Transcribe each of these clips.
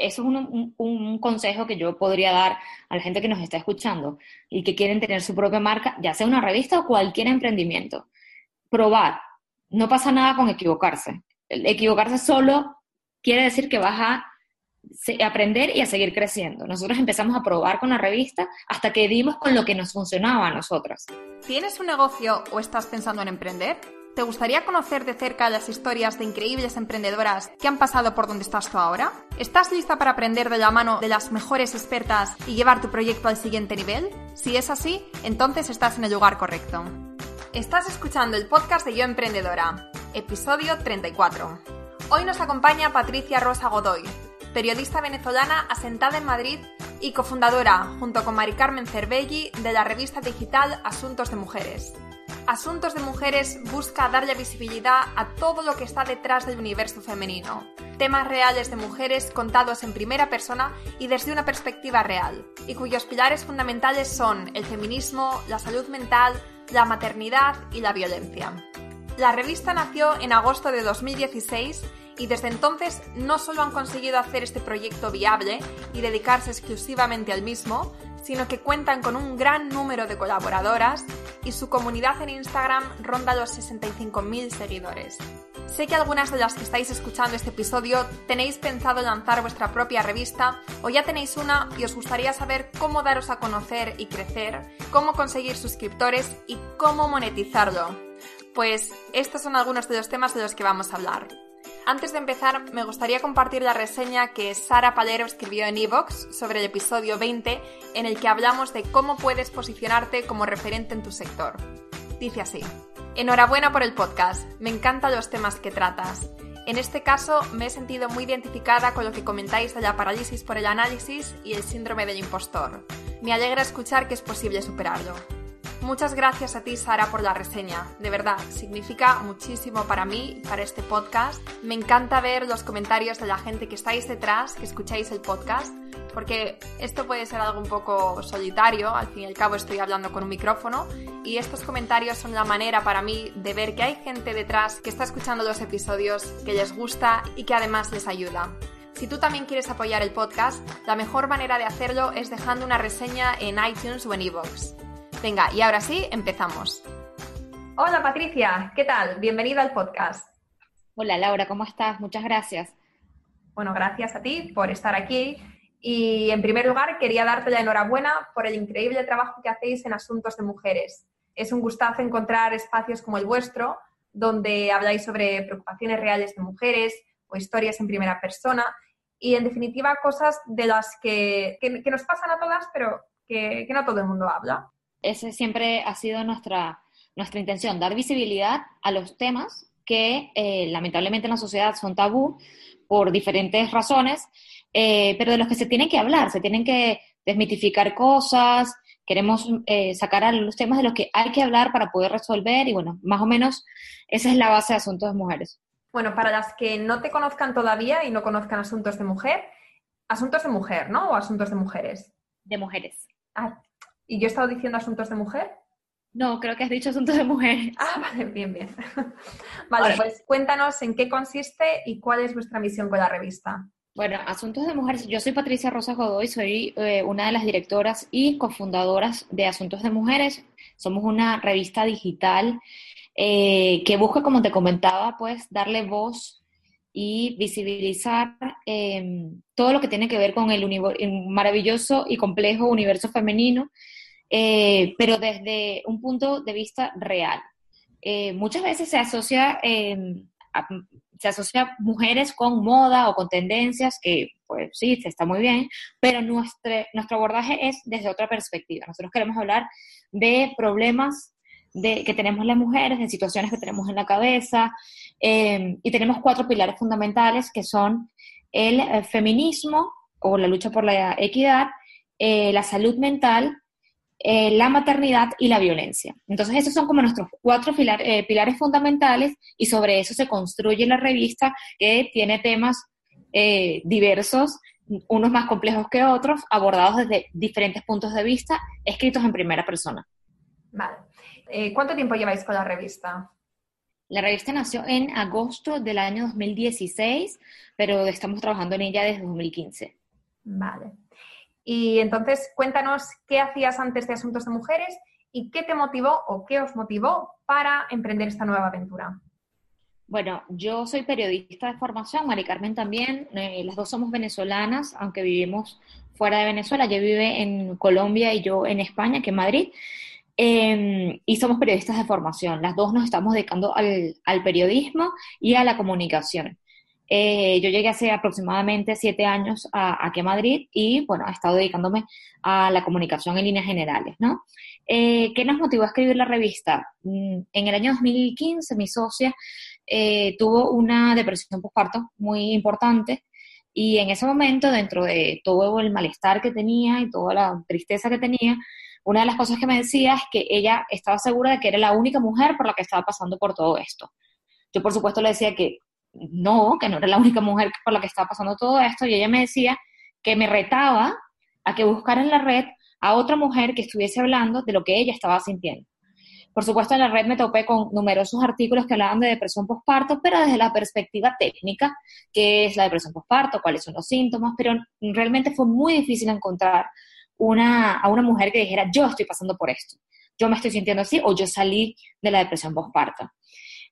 eso es un, consejo que yo podría dar a la gente que nos está escuchando y que quieren tener su propia marca, ya sea una revista o cualquier emprendimiento. Probar. No pasa nada con equivocarse. equivocarse solo quiere decir que vas a aprender y a seguir creciendo. Nosotros empezamos a probar con la revista hasta que dimos con lo que nos funcionaba a nosotras. ¿Tienes un negocio o estás pensando en emprender? ¿Te gustaría conocer de cerca las historias de increíbles emprendedoras que han pasado por donde estás tú ahora? ¿Estás lista para aprender de la mano de las mejores expertas y llevar tu proyecto al siguiente nivel? Si es así, entonces estás en el lugar correcto. Estás escuchando el podcast de Yo Emprendedora, episodio 34. Hoy nos acompaña Patricia Rosa Godoy, periodista venezolana asentada en Madrid y cofundadora, junto con Mari Carmen Cervelli, de la revista digital Asuntos de Mujeres. Asuntos de Mujeres busca darle visibilidad a todo lo que está detrás del universo femenino. Temas reales de mujeres contados en primera persona y desde una perspectiva real, y cuyos pilares fundamentales son el feminismo, la salud mental, la maternidad y la violencia. La revista nació en agosto de 2016 y desde entonces no solo han conseguido hacer este proyecto viable y dedicarse exclusivamente al mismo, sino que cuentan con un gran número de colaboradoras y su comunidad en Instagram ronda los 65.000 seguidores. Sé que algunas de las que estáis escuchando este episodio tenéis pensado lanzar vuestra propia revista o ya tenéis una y os gustaría saber cómo daros a conocer y crecer, cómo conseguir suscriptores y cómo monetizarlo. Pues estos son algunos de los temas de los que vamos a hablar. Antes de empezar, me gustaría compartir la reseña que Sara Palero escribió en Evox sobre el episodio 20, en el que hablamos de cómo puedes posicionarte como referente en tu sector. Dice así: Enhorabuena por el podcast, me encantan los temas que tratas. En este caso, me he sentido muy identificada con lo que comentáis de la parálisis por el análisis y el síndrome del impostor. Me alegra escuchar que es posible superarlo. Muchas gracias a ti, Sara, por la reseña. De verdad, significa muchísimo para mí, para este podcast. Me encanta ver los comentarios de la gente que estáis detrás, que escucháis el podcast, porque esto puede ser algo un poco solitario, al fin y al cabo estoy hablando con un micrófono, y estos comentarios son la manera para mí de ver que hay gente detrás que está escuchando los episodios, que les gusta y que además les ayuda. Si tú también quieres apoyar el podcast, la mejor manera de hacerlo es dejando una reseña en iTunes o en iVoox. Venga, y ahora sí, empezamos. Hola Patricia, ¿qué tal? Bienvenida al podcast. Hola Laura, ¿cómo estás? Muchas gracias. Bueno, gracias a ti por estar aquí. Y en primer lugar, quería darte la enhorabuena por el increíble trabajo que hacéis en asuntos de mujeres. Es un gustazo encontrar espacios como el vuestro, donde habláis sobre preocupaciones reales de mujeres o historias en primera persona y, en definitiva, cosas de las que, nos pasan a todas, pero que no todo el mundo habla. Esa siempre ha sido nuestra, nuestra intención, dar visibilidad a los temas que eh, lamentablemente en la sociedad son tabú por diferentes razones, eh, pero de los que se tienen que hablar, se tienen que desmitificar cosas, queremos eh, sacar a los temas de los que hay que hablar para poder resolver y bueno, más o menos esa es la base de Asuntos de Mujeres. Bueno, para las que no te conozcan todavía y no conozcan Asuntos de Mujer, Asuntos de Mujer, ¿no? ¿O Asuntos de Mujeres? De Mujeres. Ah, ¿Y yo he estado diciendo asuntos de mujer? No, creo que has dicho asuntos de mujer. Ah, vale, bien, bien. vale, pues cuéntanos en qué consiste y cuál es vuestra misión con la revista. Bueno, Asuntos de Mujeres, yo soy Patricia Rosa Godoy, soy eh, una de las directoras y cofundadoras de Asuntos de Mujeres. Somos una revista digital eh, que busca, como te comentaba, pues darle voz y visibilizar em, todo lo que tiene que ver con el maravilloso y complejo universo femenino eh, pero desde un punto de vista real. Eh, muchas veces se asocia, em, se asocia mujeres con moda o con tendencias, que pues sí, está muy bien, pero nuestro, nuestro abordaje es desde otra perspectiva. Nosotros queremos hablar de problemas de, que tenemos las mujeres, de situaciones que tenemos en la cabeza, em, y tenemos cuatro pilares fundamentales que son el eh, feminismo o la lucha por la equidad, la salud mental eh, la maternidad y la violencia. Entonces, esos son como nuestros cuatro eh, pilares fundamentales y sobre eso se construye la revista que tiene temas eh, diversos, unos más complejos que otros, abordados desde diferentes puntos de vista, escritos en primera persona. Vale. ¿Cuánto tiempo lleváis con la revista? La revista nació en agosto del año 2016, pero estamos trabajando en ella desde 2015. Vale. Y entonces, cuéntanos qué hacías antes de Asuntos de Mujeres y qué te motivó o qué os motivó para emprender esta nueva aventura. Bueno, yo soy periodista de formación, Mari Carmen también, eh, las dos somos venezolanas, aunque vivimos fuera de Venezuela, ella vive en Colombia y yo en España, que en Madrid, em, y somos periodistas de formación, las dos nos estamos dedicando al, periodismo y a la comunicación. Eh, yo llegué hace aproximadamente siete años a, aquí a Madrid y, bueno, he estado dedicándome a la comunicación en líneas generales, ¿no? Eh, ¿Qué nos motivó a escribir la revista? Mm, en el año 2015, mi socia eh, tuvo una depresión postparto muy importante y en ese momento, dentro de todo el malestar que tenía y toda la tristeza que tenía, una de las cosas que me decía es que ella estaba segura de que era la única mujer por la que estaba pasando por todo esto. Yo, por supuesto, le decía que no, que no era la única mujer por la que estaba pasando todo esto, y ella me decía que me retaba a que buscara en la red a otra mujer que estuviese hablando de lo que ella estaba sintiendo. Por supuesto, en la red me topé con numerosos artículos que hablaban de depresión postparto, pero desde la perspectiva técnica, qué es la depresión postparto, cuáles son los síntomas, pero realmente fue muy difícil encontrar a una mujer que dijera, yo estoy pasando por esto, yo me estoy sintiendo así o yo salí de la depresión postparto.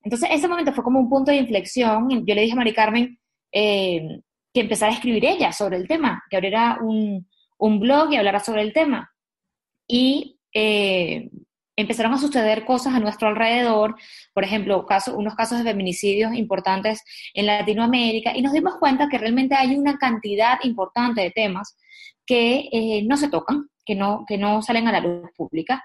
Entonces, ese momento fue como un punto de inflexión. Yo le dije a Mari Carmen eh, que empezara a escribir ella sobre el tema, que abriera un, blog y hablara sobre el tema. Y eh, empezaron a suceder cosas a nuestro alrededor, por ejemplo, unos casos de feminicidios importantes en Latinoamérica, y nos dimos cuenta que realmente hay una cantidad importante de temas que eh, no se tocan, que no, que no salen a la luz pública,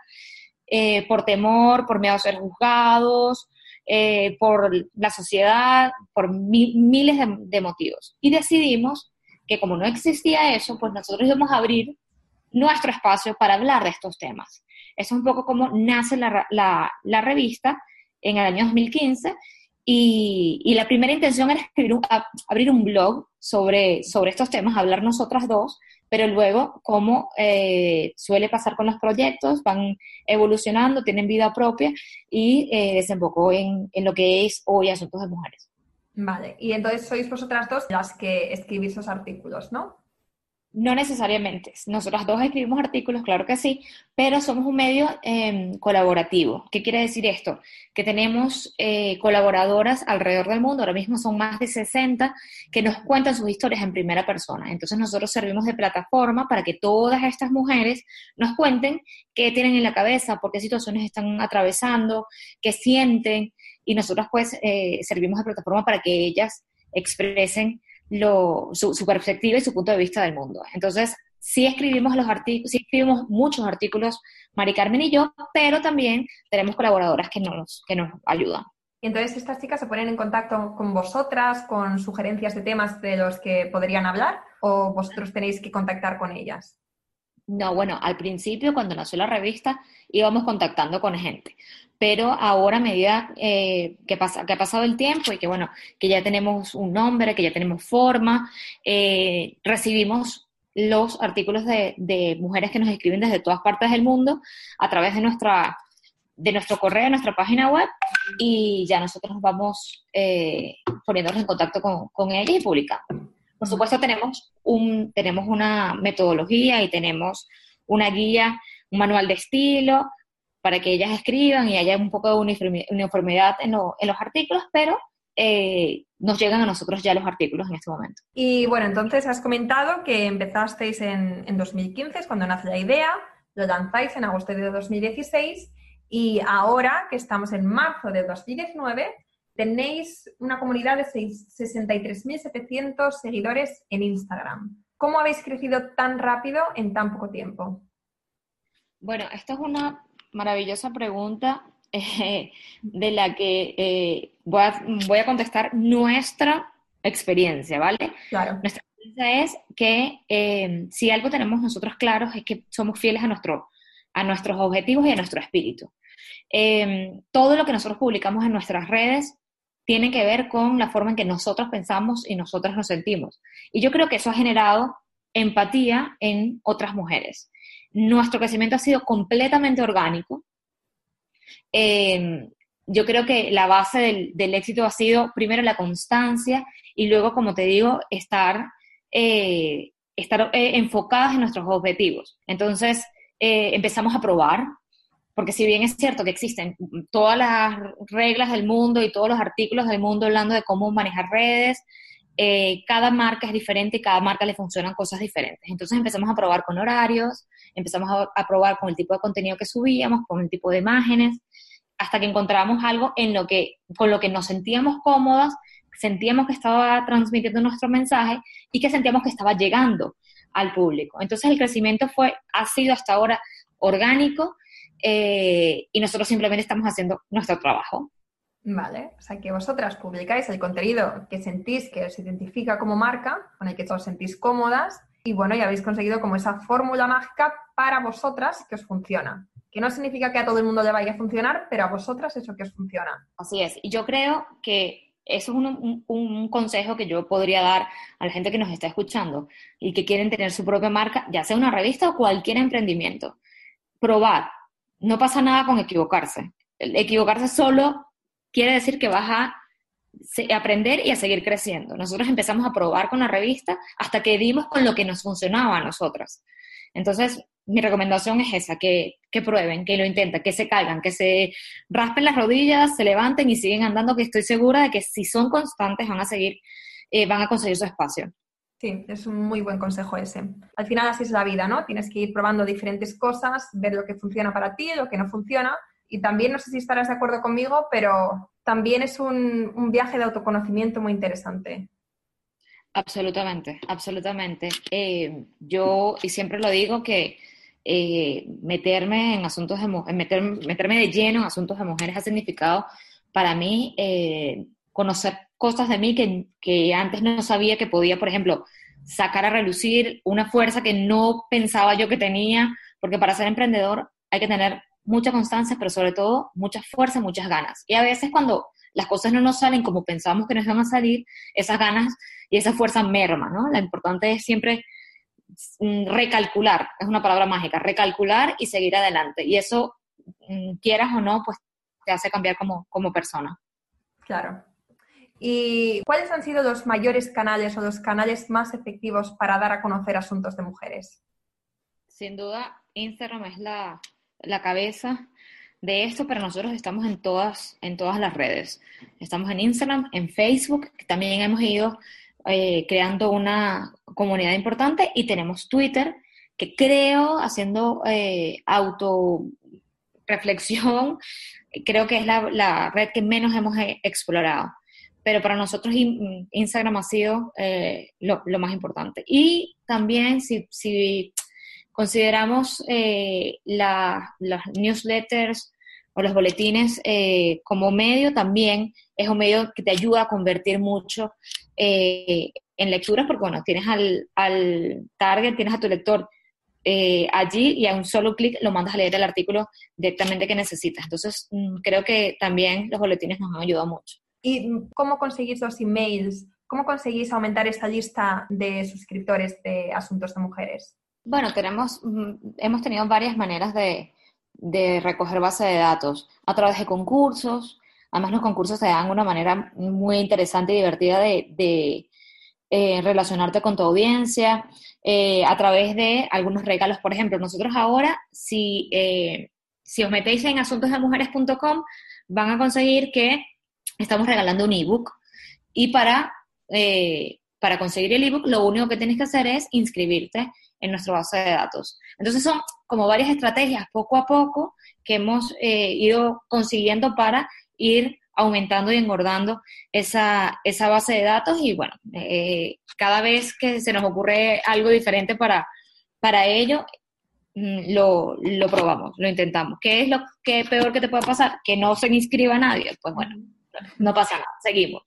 eh, por temor, por miedo a ser juzgados, eh, por la sociedad, por miles de, de motivos. Y decidimos que como no existía eso, pues nosotros íbamos a abrir nuestro espacio para hablar de estos temas. Eso es un poco como nace la, la, revista en el año 2015 y, y la primera intención era escribir abrir un blog sobre, sobre estos temas, hablar nosotras dos, pero luego, como eh, suele pasar con los proyectos, van evolucionando, tienen vida propia y eh, desembocó en, en lo que es hoy Asuntos de Mujeres. Vale, y entonces sois vosotras dos las que escribís esos artículos, ¿no? No necesariamente. Nosotras dos escribimos artículos, claro que sí, pero somos un medio em, colaborativo. ¿Qué quiere decir esto? Que tenemos eh, colaboradoras alrededor del mundo, ahora mismo son más de 60, que nos cuentan sus historias en primera persona. Entonces nosotros servimos de plataforma para que todas estas mujeres nos cuenten qué tienen en la cabeza, por qué situaciones están atravesando, qué sienten, y nosotros pues eh, servimos de plataforma para que ellas expresen su, perspectiva y su punto de vista del mundo. Entonces, sí escribimos los artículos, sí escribimos muchos artículos, Mari Carmen y yo, pero también tenemos colaboradoras que nos, que nos ayudan. Entonces estas chicas se ponen en contacto con vosotras, con sugerencias de temas de los que podrían hablar, o vosotros tenéis que contactar con ellas. No, bueno, al principio cuando nació la revista íbamos contactando con gente, pero ahora a medida eh, que, pasa, que ha pasado el tiempo y que bueno, que ya tenemos un nombre, que ya tenemos forma, eh, recibimos los artículos de, mujeres que nos escriben desde todas partes del mundo a través de nuestra de nuestro correo, nuestra página web, y ya nosotros nos vamos eh, poniéndonos en contacto con, con ellas y publicando. Por supuesto, tenemos, un, tenemos una metodología y tenemos una guía, un manual de estilo para que ellas escriban y haya un poco de uniformidad en, los artículos, pero eh, nos llegan a nosotros ya los artículos en este momento. Y bueno, entonces has comentado que empezasteis en, en 2015, es cuando nace la idea, lo lanzáis en agosto de 2016 y ahora que estamos en marzo de 2019, tenéis una comunidad de 63.700 seguidores en Instagram. ¿Cómo habéis crecido tan rápido en tan poco tiempo? Bueno, esta es una maravillosa pregunta eh, de la que eh, voy, a, contestar nuestra experiencia, ¿vale? Claro. Nuestra experiencia es que eh, si algo tenemos nosotros claros es que somos fieles a, nuestro, a nuestros objetivos y a nuestro espíritu. todo lo que nosotros publicamos en nuestras redes tiene que ver con la forma en que nosotros pensamos y nosotras nos sentimos. Y yo creo que eso ha generado empatía en otras mujeres. Nuestro crecimiento ha sido completamente orgánico. Eh, yo creo que la base del, éxito ha sido primero la constancia y luego, como te digo, estar, eh, estar eh, enfocadas en nuestros objetivos. Entonces, eh, empezamos a probar, porque si bien es cierto que existen todas las reglas del mundo y todos los artículos del mundo hablando de cómo manejar redes, cada marca es diferente y cada marca le funcionan cosas diferentes. Entonces empezamos a probar con horarios, empezamos a, a probar con el tipo de contenido que subíamos, con el tipo de imágenes, hasta que encontramos algo en lo que, con lo que nos sentíamos cómodas, sentíamos que estaba transmitiendo nuestro mensaje y que sentíamos que estaba llegando al público. Entonces el crecimiento fue, ha sido hasta ahora orgánico eh, y nosotros simplemente estamos haciendo nuestro trabajo. Vale, o sea que vosotras publicáis el contenido que sentís que os identifica como marca, con el que os sentís cómodas y bueno, ya habéis conseguido como esa fórmula mágica para vosotras que os funciona que no significa que a todo el mundo le vaya a funcionar, pero a vosotras eso que os funciona. Así es, y yo creo que eso es un, consejo que yo podría dar a la gente que nos está escuchando y que quieren tener su propia marca, ya sea una revista o cualquier emprendimiento. Probar. No pasa nada con equivocarse. equivocarse solo quiere decir que vas a aprender y a seguir creciendo. Nosotros empezamos a probar con la revista hasta que dimos con lo que nos funcionaba a nosotras. Entonces, mi recomendación es esa, que, prueben, que lo intenten, que se caigan, que se raspen las rodillas, se levanten y siguen andando, que estoy segura de que si son constantes van a seguir, eh, van a conseguir su espacio. Sí, es un muy buen consejo ese. Al final así es la vida, ¿no? Tienes que ir probando diferentes cosas, ver lo que funciona para ti, lo que no funciona. Y también, no sé si estarás de acuerdo conmigo, pero también es un, viaje de autoconocimiento muy interesante. Absolutamente, absolutamente. Eh, yo, y siempre lo digo, que eh, meterme en asuntos de meterme, meterme de lleno en asuntos de mujeres ha significado para mí eh, conocer cosas de mí que, que, antes no sabía que podía, por ejemplo, sacar a relucir una fuerza que no pensaba yo que tenía, porque para ser emprendedor hay que tener mucha constancia, pero sobre todo mucha fuerza, muchas ganas. Y a veces cuando las cosas no nos salen como pensamos que nos van a salir, esas ganas y esa fuerza merma, ¿no? Lo importante es siempre Mm, recalcular, es una palabra mágica, recalcular y seguir adelante. Y eso, mm, quieras o no, pues te hace cambiar como, como persona. Claro. ¿Y cuáles han sido los mayores canales o los canales más efectivos para dar a conocer asuntos de mujeres? Sin duda, Instagram es la, la cabeza de esto, pero nosotros estamos en todas, en todas las redes. Estamos en Instagram, en Facebook, también hemos ido eh, creando una comunidad importante y tenemos Twitter, que creo, haciendo eh, auto reflexión, creo que es la, red que menos hemos eh, explorado. Pero para nosotros Instagram ha sido eh, lo, más importante. Y también si, si consideramos las newsletters o los boletines como medio, también es un medio que te ayuda a convertir mucho eh, en lecturas, porque bueno, tienes al, al target, tienes a tu lector eh, allí y a un solo clic lo mandas a leer el artículo directamente que necesitas. Entonces, mm, creo que también los boletines nos han ayudado mucho. ¿Y cómo conseguís los emails? ¿Cómo conseguís aumentar esta lista de suscriptores de asuntos de mujeres? Bueno, tenemos, mm, hemos tenido varias maneras de, de recoger base de datos a través de concursos, Además, los concursos se dan una manera muy interesante y divertida de, eh, relacionarte con tu audiencia eh, a través de algunos regalos. Por ejemplo, nosotros ahora, si, eh, si os metéis en asuntosdemujeres.com, van a conseguir que estamos regalando un ebook. Y para, para conseguir el ebook, lo único que tienes que hacer es inscribirte en nuestra base de datos. Entonces son como varias estrategias poco a poco que hemos ido consiguiendo para ir aumentando y engordando esa, esa base de datos y bueno, eh, cada vez que se nos ocurre algo diferente para, para ello, mm, lo, lo, probamos, lo intentamos. ¿Qué es lo que peor que te puede pasar? Que no se inscriba nadie. Pues bueno, no pasa nada, seguimos.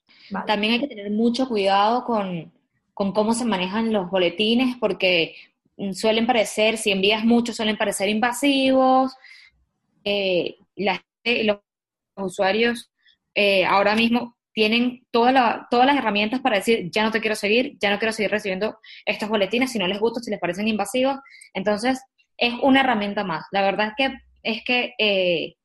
También hay que tener mucho cuidado con, con cómo se manejan los boletines porque mm, suelen parecer, si envías mucho, suelen parecer invasivos. Eh, los usuarios eh, ahora mismo tienen todas las herramientas para decir, ya no te quiero seguir, ya no quiero seguir recibiendo estos boletines, si no les gusta, si les parecen invasivos. Entonces, es una herramienta más. La verdad es que, es que eh,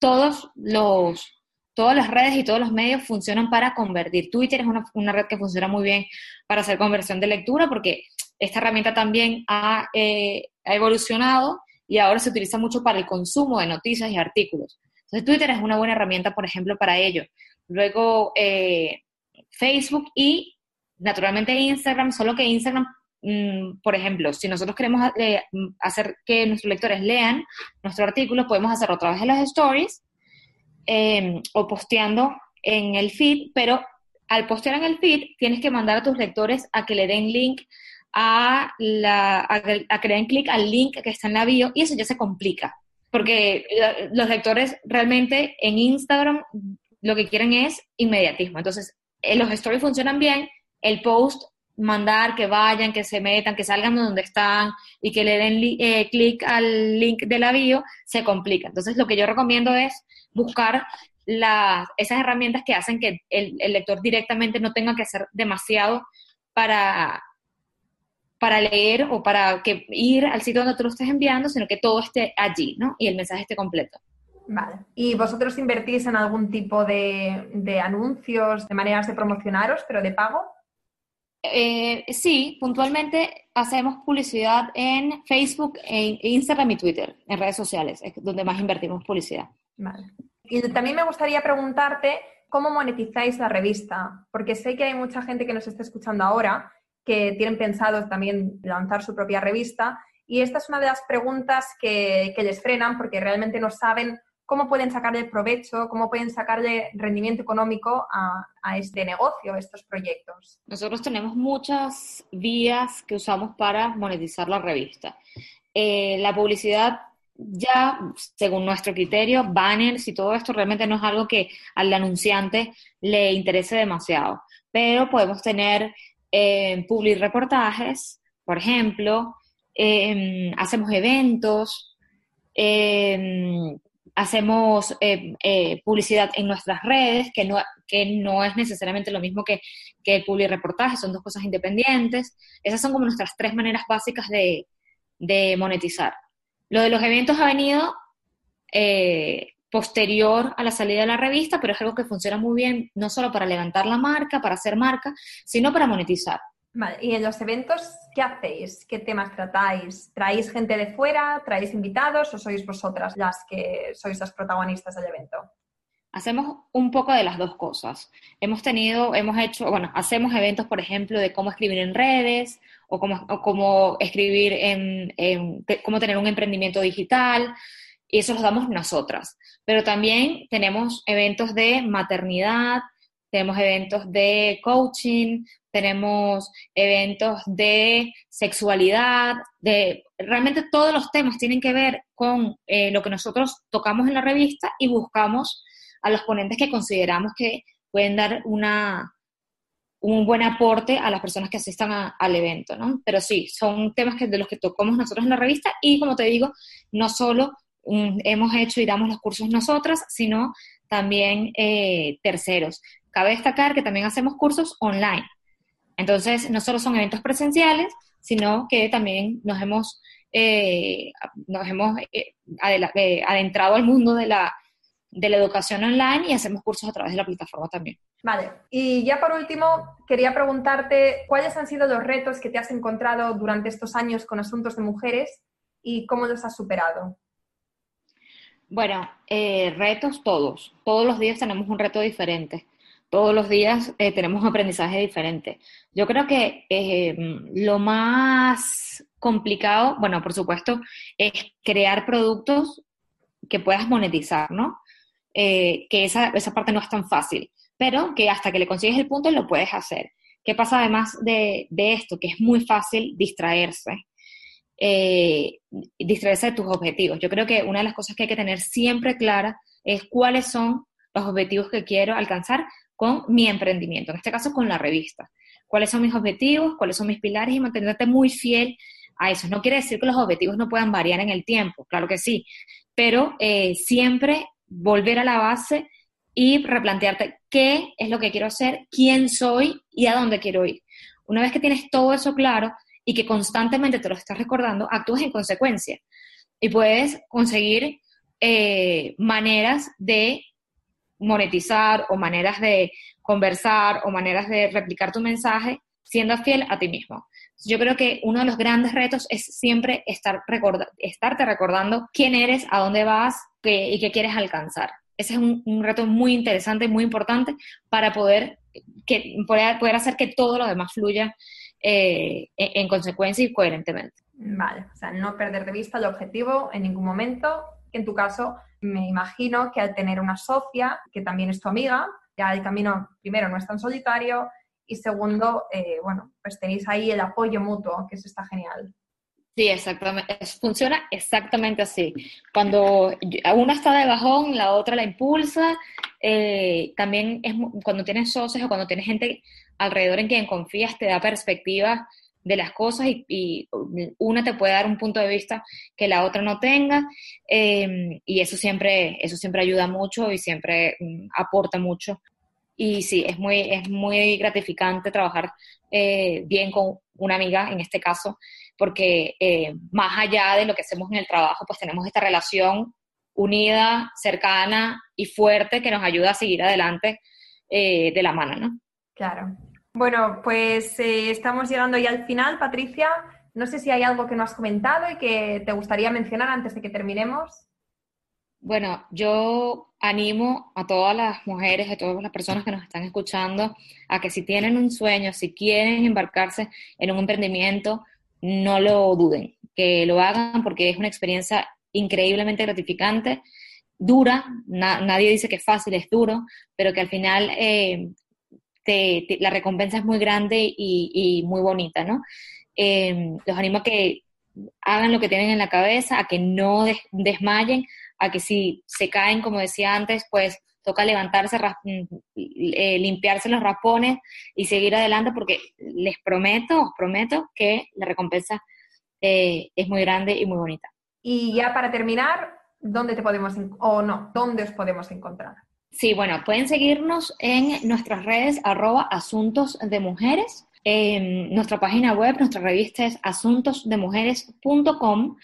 todos los, todas las redes y todos los medios funcionan para convertir. Twitter es una, red que funciona muy bien para hacer conversión de lectura porque esta herramienta también ha, eh, evolucionado y ahora se utiliza mucho para el consumo de noticias y artículos. Entonces Twitter es una buena herramienta, por ejemplo, para ello. Luego eh, Facebook y naturalmente Instagram, solo que Instagram mm, por ejemplo, si nosotros queremos eh, hacer que nuestros lectores lean nuestro artículo, podemos hacerlo a través de las stories Em, o posteando en el feed, pero al postear en el feed tienes que mandar a tus lectores a que le den link a, la, que le den clic al link que está en la bio y eso ya se complica, porque los lectores realmente en Instagram lo que quieren es inmediatismo. Entonces, eh, los stories funcionan bien, el post mandar que vayan, que se metan, que salgan de donde están y que le den eh, clic al link de la bio, se complica. Entonces, lo que yo recomiendo es buscar esas herramientas que hacen que el, lector directamente no tenga que hacer demasiado para, para leer o para que ir al sitio donde tú lo estés enviando, sino que todo esté allí, ¿no? Y el mensaje esté completo. Vale. ¿Y vosotros invertís en algún tipo de, de anuncios, de maneras de promocionaros, pero de pago? Eh, sí, puntualmente hacemos publicidad en Facebook, en Instagram y Twitter, en redes sociales, es donde más invertimos publicidad. Vale. Y también me gustaría preguntarte cómo monetizáis la revista, porque sé que hay mucha gente que nos está escuchando ahora que tienen pensado también lanzar su propia revista y esta es una de las preguntas que, que les frenan porque realmente no saben cómo pueden sacarle provecho, cómo pueden sacarle rendimiento económico a, este negocio, a estos proyectos. Nosotros tenemos muchas vías que usamos para monetizar la revista. Eh, la publicidad ya, según nuestro criterio, banners y todo esto realmente no es algo que al anunciante le interese demasiado. Pero podemos tener eh, public reportajes, por ejemplo, eh, hacemos eventos, eh, hacemos eh, eh, publicidad en nuestras redes, que no, que no es necesariamente lo mismo que, que el public reportaje, son dos cosas independientes. Esas son como nuestras tres maneras básicas de, de monetizar. Lo de los eventos ha venido eh, posterior a la salida de la revista, pero es algo que funciona muy bien, no solo para levantar la marca, para hacer marca, sino para monetizar. Y en los eventos, ¿qué hacéis? ¿Qué temas tratáis? ¿Traéis gente de fuera? ¿Traéis invitados o sois vosotras las que sois las protagonistas del evento? Hacemos un poco de las dos cosas. Hemos tenido, hemos hecho, bueno, hacemos eventos, por ejemplo, de cómo escribir en redes o cómo, cómo escribir en, en, cómo tener un emprendimiento digital, y eso los damos nosotras. Pero también tenemos eventos de maternidad, tenemos eventos de coaching, tenemos eventos de sexualidad, de realmente todos los temas tienen que ver con eh, lo que nosotros tocamos en la revista y buscamos a los ponentes que consideramos que pueden dar una, un buen aporte a las personas que asistan al evento, ¿no? Pero sí, son temas que, de los que tocamos nosotros en la revista y, como te digo, no solo mm, hemos hecho y damos los cursos nosotras, sino también eh, terceros. Cabe destacar que también hacemos cursos online. Entonces, no solo son eventos presenciales, sino que también nos hemos, eh, nos hemos eh, eh, adentrado al mundo de la, de la educación online y hacemos cursos a través de la plataforma también. Vale, y ya por último, quería preguntarte cuáles han sido los retos que te has encontrado durante estos años con asuntos de mujeres y cómo los has superado. Bueno, retos todos. Todos los días tenemos un reto diferente todos los días eh, tenemos aprendizaje diferente. Yo creo que eh, lo más complicado, bueno, por supuesto, es crear productos que puedas monetizar, ¿no? Eh, que esa, esa parte no es tan fácil, pero que hasta que le consigues el punto lo puedes hacer. ¿Qué pasa además de, de esto? Que es muy fácil distraerse. distraerse de tus objetivos. Yo creo que una de las cosas que hay que tener siempre clara es cuáles son los objetivos que quiero alcanzar con mi emprendimiento, en este caso con la revista. ¿Cuáles son mis objetivos? ¿Cuáles son mis pilares? Y mantenerte muy fiel a eso. No quiere decir que los objetivos no puedan variar en el tiempo, claro que sí, pero eh, siempre volver a la base y replantearte qué es lo que quiero hacer, quién soy y a dónde quiero ir. Una vez que tienes todo eso claro y que constantemente te lo estás recordando, actúas en consecuencia y puedes conseguir eh, maneras de monetizar o maneras de conversar o maneras de replicar tu mensaje siendo fiel a ti mismo. Yo creo que uno de los grandes retos es siempre estar estarte recordando quién eres, a dónde vas y qué quieres alcanzar. Ese es un, reto muy interesante, muy importante para poder, que, poder, hacer que todo lo demás fluya eh, en, consecuencia y coherentemente. Vale, o sea, no perder de vista el objetivo en ningún momento. En tu caso, me imagino que al tener una socia, que también es tu amiga, ya el camino primero no es tan solitario y segundo, eh, bueno, pues tenéis ahí el apoyo mutuo, que eso está genial. Sí, exactamente. Funciona exactamente así. Cuando una está de bajón, la otra la impulsa. Eh, también cuando tienes socios o cuando tienes gente alrededor en quien confías, te da perspectiva de las cosas y, una te puede dar un punto de vista que la otra no tenga em, y eso siempre, eso siempre ayuda mucho y siempre mm, aporta mucho. Y sí, es muy, es muy gratificante trabajar eh, bien con una amiga, en este caso, porque eh, más allá de lo que hacemos en el trabajo, pues tenemos esta relación unida, cercana y fuerte que nos ayuda a seguir adelante eh, de la mano, ¿no? Claro. Bueno, pues eh, estamos llegando ya al final, Patricia. No sé si hay algo que no has comentado y que te gustaría mencionar antes de que terminemos. Bueno, yo animo a todas las mujeres, a todas las personas que nos están escuchando, a que si tienen un sueño, si quieren embarcarse en un emprendimiento, no lo duden, que lo hagan porque es una experiencia increíblemente gratificante, dura, nadie dice que es fácil, es duro, pero que al final eh, la recompensa es muy grande y, muy bonita, ¿no? Eh, los animo a que hagan lo que tienen en la cabeza, a que no desmayen, a que si se caen, como decía antes, pues toca levantarse, mm, eh, limpiarse los raspones y seguir adelante porque les prometo, os prometo que la recompensa eh, es muy grande y muy bonita. Y ya para terminar, ¿dónde te podemos, o no, dónde os podemos encontrar? Sí, bueno, pueden seguirnos en nuestras redes arroba asuntos de mujeres. En nuestra página web, nuestra revista es asuntosdemujeres.com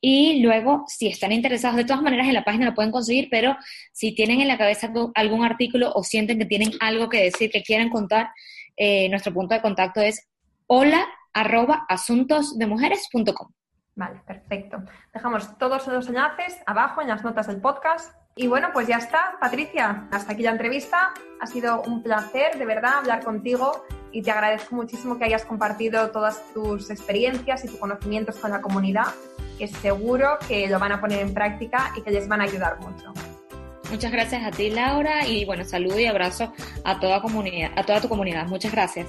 y luego, si están interesados, de todas maneras en la página lo pueden conseguir, pero si tienen en la cabeza algún artículo o sienten que tienen algo que decir, que quieren contar, eh, nuestro punto de contacto es hola arroba asuntosdemujeres.com. Vale, perfecto. Dejamos todos los enlaces abajo en las notas del podcast. Y bueno, pues ya está, Patricia, hasta aquí la entrevista. Ha sido un placer, de verdad, hablar contigo y te agradezco muchísimo que hayas compartido todas tus experiencias y tus conocimientos con la comunidad que seguro que lo van a poner en práctica y que les van a ayudar mucho. Muchas gracias a ti, Laura, y bueno, saludo y abrazo a toda, comunidad, a toda tu comunidad. Muchas gracias.